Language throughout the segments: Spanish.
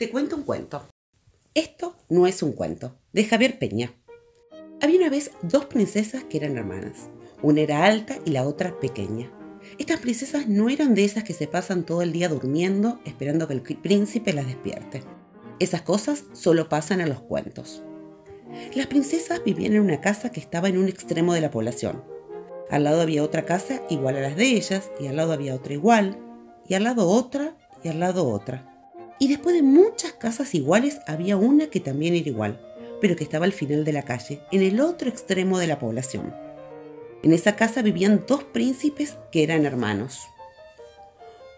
Te cuento un cuento. Esto no es un cuento, de Javier Peña. Había una vez dos princesas que eran hermanas. Una era alta y la otra pequeña. Estas princesas no eran de esas que se pasan todo el día durmiendo esperando que el príncipe las despierte. Esas cosas solo pasan en los cuentos. Las princesas vivían en una casa que estaba en un extremo de la población. Al lado había otra casa igual a las de ellas, y al lado había otra igual, y al lado otra, y al lado otra. Y después de muchas casas iguales había una que también era igual, pero que estaba al final de la calle, en el otro extremo de la población. En esa casa vivían dos príncipes que eran hermanos.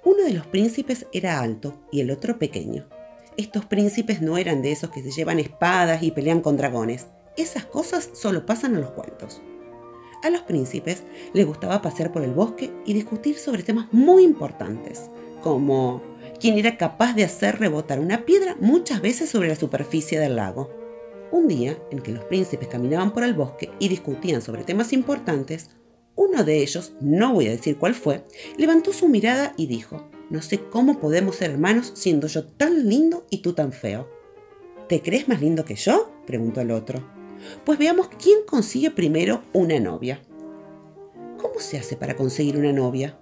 Uno de los príncipes era alto y el otro pequeño. Estos príncipes no eran de esos que se llevan espadas y pelean con dragones. Esas cosas solo pasan en los cuentos. A los príncipes les gustaba pasear por el bosque y discutir sobre temas muy importantes, como quien era capaz de hacer rebotar una piedra muchas veces sobre la superficie del lago. Un día, en que los príncipes caminaban por el bosque y discutían sobre temas importantes, uno de ellos, no voy a decir cuál fue, levantó su mirada y dijo, no sé cómo podemos ser hermanos siendo yo tan lindo y tú tan feo. ¿Te crees más lindo que yo? preguntó el otro. Pues veamos quién consigue primero una novia. ¿Cómo se hace para conseguir una novia?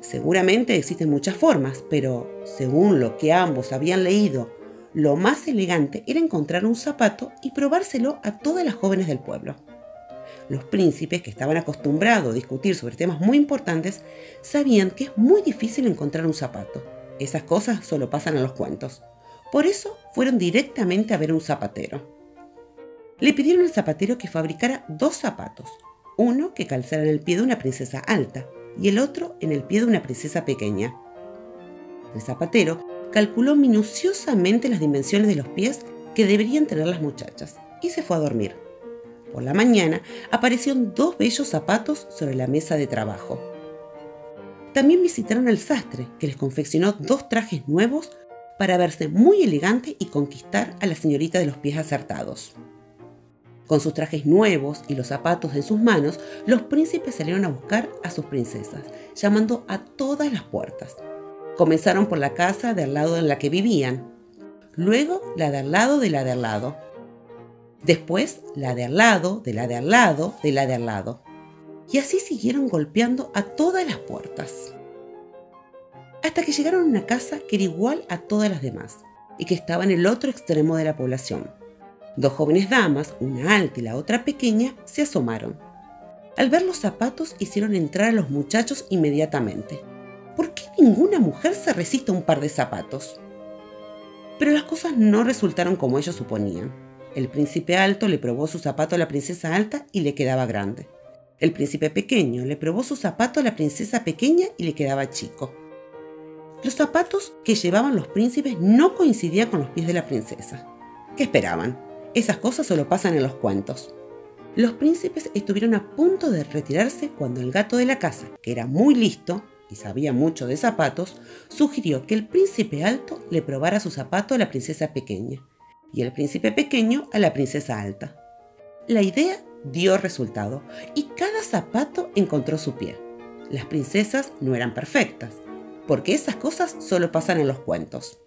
Seguramente existen muchas formas, pero según lo que ambos habían leído, lo más elegante era encontrar un zapato y probárselo a todas las jóvenes del pueblo. Los príncipes, que estaban acostumbrados a discutir sobre temas muy importantes, sabían que es muy difícil encontrar un zapato. Esas cosas solo pasan en los cuentos. Por eso fueron directamente a ver un zapatero. Le pidieron al zapatero que fabricara dos zapatos, uno que calzara en el pie de una princesa alta y el otro en el pie de una princesa pequeña. El zapatero calculó minuciosamente las dimensiones de los pies que deberían tener las muchachas y se fue a dormir. Por la mañana aparecieron dos bellos zapatos sobre la mesa de trabajo. También visitaron al sastre, que les confeccionó dos trajes nuevos para verse muy elegante y conquistar a la señorita de los pies acertados. Con sus trajes nuevos y los zapatos en sus manos, los príncipes salieron a buscar a sus princesas, llamando a todas las puertas. Comenzaron por la casa de al lado en la que vivían, luego la de al lado de la de al lado, después la de al lado, de la de al lado, de la de al lado. Y así siguieron golpeando a todas las puertas. Hasta que llegaron a una casa que era igual a todas las demás y que estaba en el otro extremo de la población. Dos jóvenes damas, una alta y la otra pequeña, se asomaron. Al ver los zapatos hicieron entrar a los muchachos inmediatamente. ¿Por qué ninguna mujer se resiste a un par de zapatos? Pero las cosas no resultaron como ellos suponían. El príncipe alto le probó su zapato a la princesa alta y le quedaba grande. El príncipe pequeño le probó su zapato a la princesa pequeña y le quedaba chico. Los zapatos que llevaban los príncipes no coincidían con los pies de la princesa. ¿Qué esperaban? Esas cosas solo pasan en los cuentos. Los príncipes estuvieron a punto de retirarse cuando el gato de la casa, que era muy listo y sabía mucho de zapatos, sugirió que el príncipe alto le probara su zapato a la princesa pequeña y el príncipe pequeño a la princesa alta. La idea dio resultado y cada zapato encontró su pie. Las princesas no eran perfectas, porque esas cosas solo pasan en los cuentos.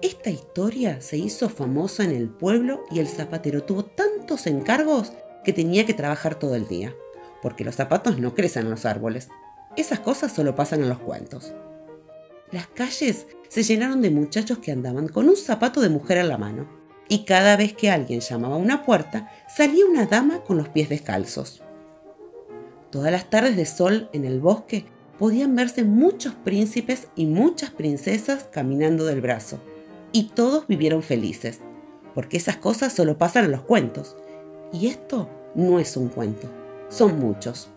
Esta historia se hizo famosa en el pueblo y el zapatero tuvo tantos encargos que tenía que trabajar todo el día, porque los zapatos no crecen en los árboles. Esas cosas solo pasan en los cuentos. Las calles se llenaron de muchachos que andaban con un zapato de mujer en la mano, y cada vez que alguien llamaba a una puerta, salía una dama con los pies descalzos. Todas las tardes de sol en el bosque podían verse muchos príncipes y muchas princesas caminando del brazo, y todos vivieron felices, porque esas cosas solo pasan en los cuentos. Y esto no es un cuento, son muchos.